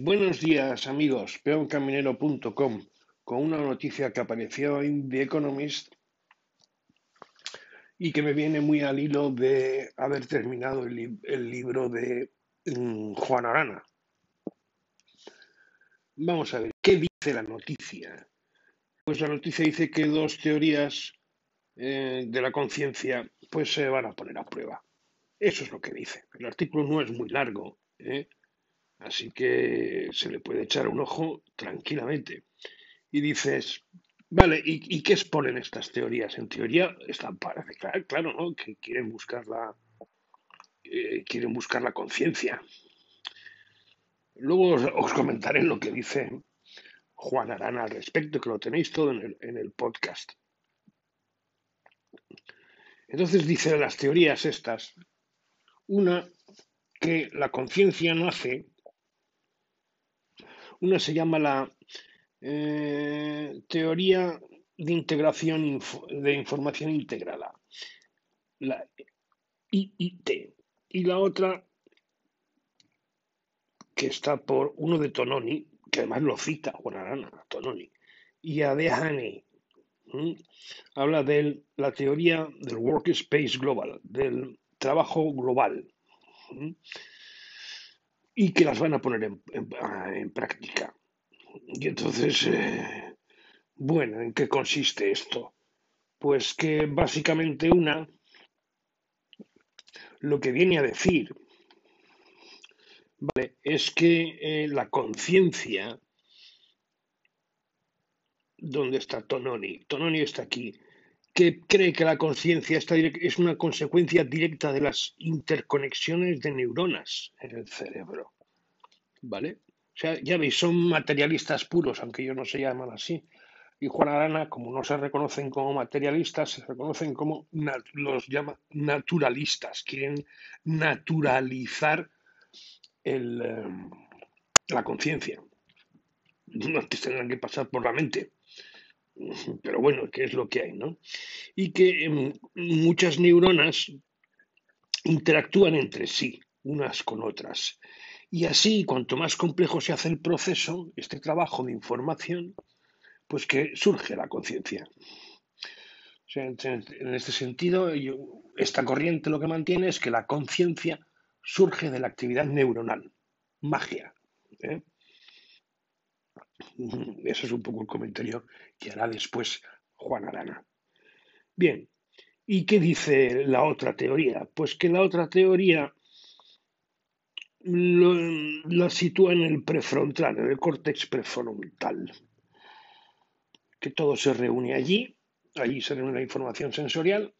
Buenos días amigos, peoncaminero.com con una noticia que apareció en The Economist y que me viene muy al hilo de haber terminado el, libro de um, Juan Arana. Vamos a ver, ¿qué dice la noticia? Pues la noticia dice que dos teorías eh, de la conciencia pues se van a poner a prueba. Eso es lo que dice. El artículo no es muy largo, ¿eh? Así que se le puede echar un ojo tranquilamente. Y dices, vale, ¿y, qué exponen estas teorías? En teoría están parece claro, claro ¿no? Que quieren buscar la eh, quieren buscar la conciencia. Luego os, os, comentaré lo que dice Juan Arana al respecto, que lo tenéis todo en el, en el podcast. Entonces dice las teorías estas, una que la conciencia nace, una se llama la eh, teoría de integración de información integrada, la IIT, y la otra que está por uno de Tononi, que además lo cita Juan Arana, Tononi, y Adehane, habla de la teoría del workspace global, del trabajo global, y que las van a poner en, en, en práctica. Y entonces, eh, bueno, ¿en qué consiste esto? Pues que básicamente una lo que viene a decir vale, es que eh, la conciencia, ¿dónde está Tononi? Tononi está aquí, que cree que la conciencia es una consecuencia directa de las interconexiones de neuronas en el cerebro. ¿Vale? O sea, ya veis, son materialistas puros, aunque ellos no se llaman así. Y Juan Arana, como no se reconocen como materialistas, se reconocen como, los llama naturalistas. Quieren naturalizar eh, la conciencia. Antes tendrán que pasar por la mente. Pero bueno, ¿qué es lo que hay, no? Y que eh, muchas neuronas interactúan entre sí, unas con otras. Y así, cuanto más complejo se hace el proceso, este trabajo de información, pues que surge la conciencia. En este sentido, esta corriente lo que mantiene es que la conciencia surge de la actividad neuronal, magia. ¿eh? Ese es un poco el comentario que hará después Juan Arana. Bien, ¿y qué dice la otra teoría? Pues que la otra teoría lo, la sitúa en el prefrontal, en el córtex prefrontal, que todo se reúne allí, allí se reúne la información sensorial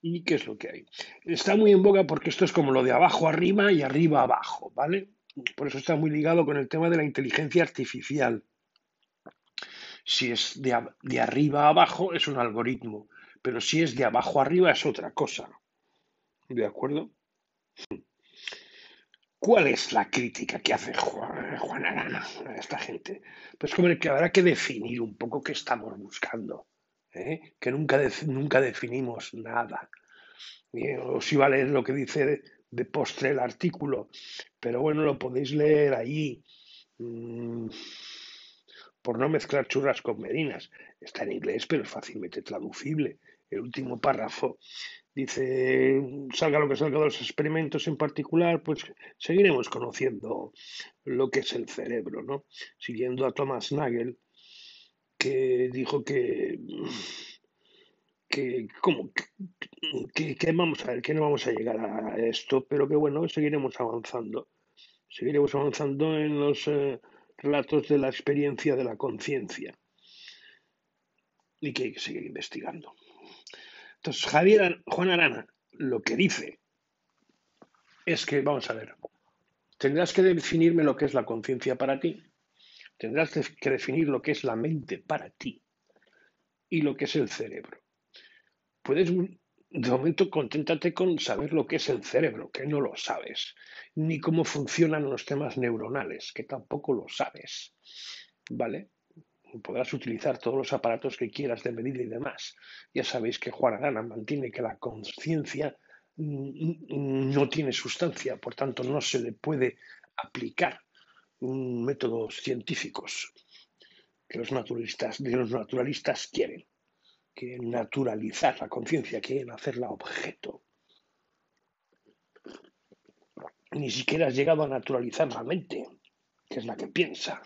y qué es lo que hay. Está muy en boga porque esto es como lo de abajo arriba y arriba abajo, ¿vale? Por eso está muy ligado con el tema de la inteligencia artificial. Si es de, arriba a abajo es un algoritmo, pero si es de abajo arriba es otra cosa. ¿De acuerdo? ¿Cuál es la crítica que hace Juan, Juan Arana a esta gente? Pues como que habrá que definir un poco qué estamos buscando, ¿eh? que nunca, nunca definimos nada. Os iba a leer lo que dice de, postre el artículo, pero bueno, lo podéis leer ahí, mmm, por no mezclar churras con merinas. Está en inglés, pero es fácilmente traducible. El último párrafo dice, salga lo que salga de los experimentos en particular, pues seguiremos conociendo lo que es el cerebro, ¿no? Siguiendo a Thomas Nagel, que dijo que, que, ¿cómo? Que, que, vamos a ver, que no vamos a llegar a esto, pero que bueno, seguiremos avanzando. Seguiremos avanzando en los eh, relatos de la experiencia de la conciencia y que hay que seguir investigando. Entonces, Javier Juan Arana lo que dice es que, vamos a ver, tendrás que definirme lo que es la conciencia para ti, tendrás que definir lo que es la mente para ti y lo que es el cerebro. Puedes, de momento, conténtate con saber lo que es el cerebro, que no lo sabes, ni cómo funcionan los temas neuronales, que tampoco lo sabes. ¿Vale? podrás utilizar todos los aparatos que quieras de medida y demás. Ya sabéis que Juan Arana mantiene que la conciencia no tiene sustancia, por tanto no se le puede aplicar métodos científicos que los naturalistas, de los naturalistas quieren, quieren naturalizar la conciencia, quieren hacerla objeto. Ni siquiera has llegado a naturalizar la mente, que es la que piensa.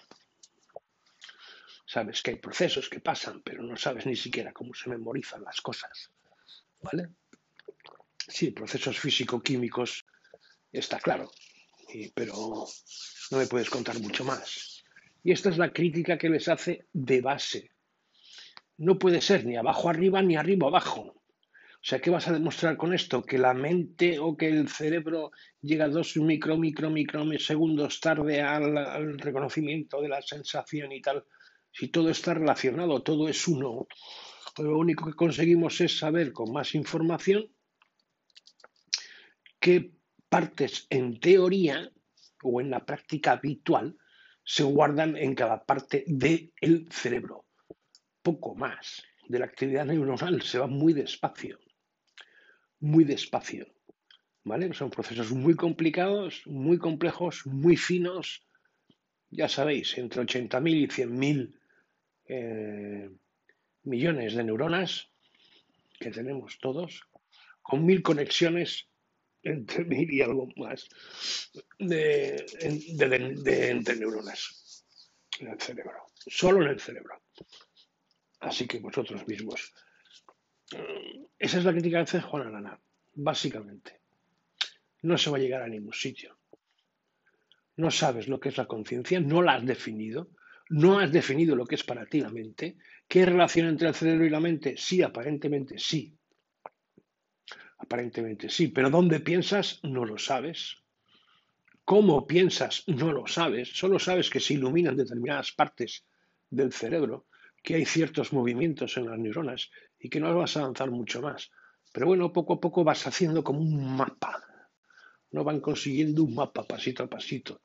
Sabes que hay procesos que pasan, pero no sabes ni siquiera cómo se memorizan las cosas. ¿Vale? Sí, procesos físico-químicos está claro, pero no me puedes contar mucho más. Y esta es la crítica que les hace de base. No puede ser ni abajo arriba ni arriba abajo. O sea, ¿qué vas a demostrar con esto? Que la mente o que el cerebro llega dos micro, micro, micro segundos tarde al, al reconocimiento de la sensación y tal. Si todo está relacionado, todo es uno. Lo único que conseguimos es saber con más información qué partes en teoría o en la práctica habitual se guardan en cada parte del cerebro. Poco más de la actividad neuronal, se va muy despacio, muy despacio. ¿Vale? Son procesos muy complicados, muy complejos, muy finos. Ya sabéis, entre 80.000 y 100.000 eh, millones de neuronas que tenemos todos, con mil conexiones entre mil y algo más de, entre neuronas en el cerebro, solo en el cerebro. Así que vosotros mismos. Mm, esa es la crítica que hace Juan Arana, básicamente. No se va a llegar a ningún sitio. No sabes lo que es la conciencia, no la has definido, no has definido lo que es para ti la mente. ¿Qué relación entre el cerebro y la mente? Sí, aparentemente sí. Aparentemente sí, pero dónde piensas no lo sabes. ¿Cómo piensas? No lo sabes. Solo sabes que se iluminan determinadas partes del cerebro, que hay ciertos movimientos en las neuronas y que no vas a avanzar mucho más. Pero bueno, poco a poco vas haciendo como un mapa. No van consiguiendo un mapa pasito a pasito,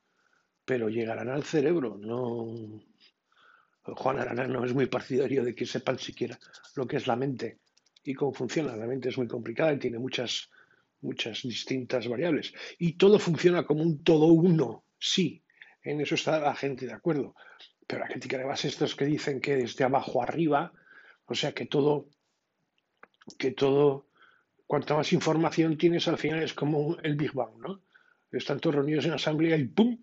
pero llegarán al cerebro. No. Juan Arana no es muy partidario de que sepan siquiera lo que es la mente y cómo funciona. La mente es muy complicada y tiene muchas, muchas distintas variables. Y todo funciona como un todo uno, sí, en eso está la gente de acuerdo. Pero la crítica de estos que dicen que desde abajo arriba, o sea que todo, que todo, cuanta más información tienes al final es como el Big Bang, ¿no? Están todos reunidos en asamblea y ¡pum!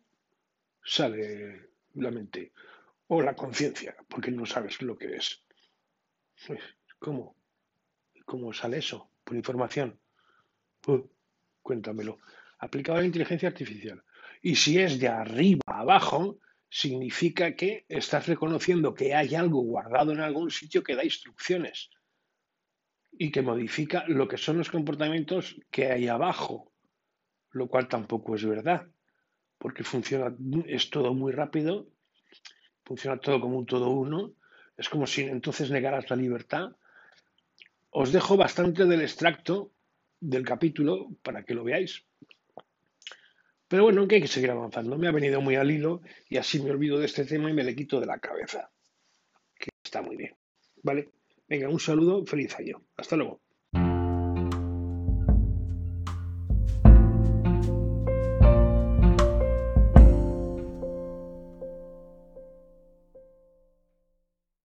sale la mente. O la conciencia, porque no sabes lo que es. Pues, ¿Cómo? ¿Cómo sale eso? Por información. Uh, cuéntamelo. Aplicado a la inteligencia artificial. Y si es de arriba a abajo, significa que estás reconociendo que hay algo guardado en algún sitio que da instrucciones y que modifica lo que son los comportamientos que hay abajo, lo cual tampoco es verdad, porque funciona, es todo muy rápido, funciona todo como un todo uno, es como si entonces negaras la libertad os dejo bastante del extracto del capítulo para que lo veáis. Pero bueno, que hay que seguir avanzando. Me ha venido muy al hilo y así me olvido de este tema y me le quito de la cabeza. Que está muy bien. ¿Vale? Venga, un saludo, feliz año. Hasta luego.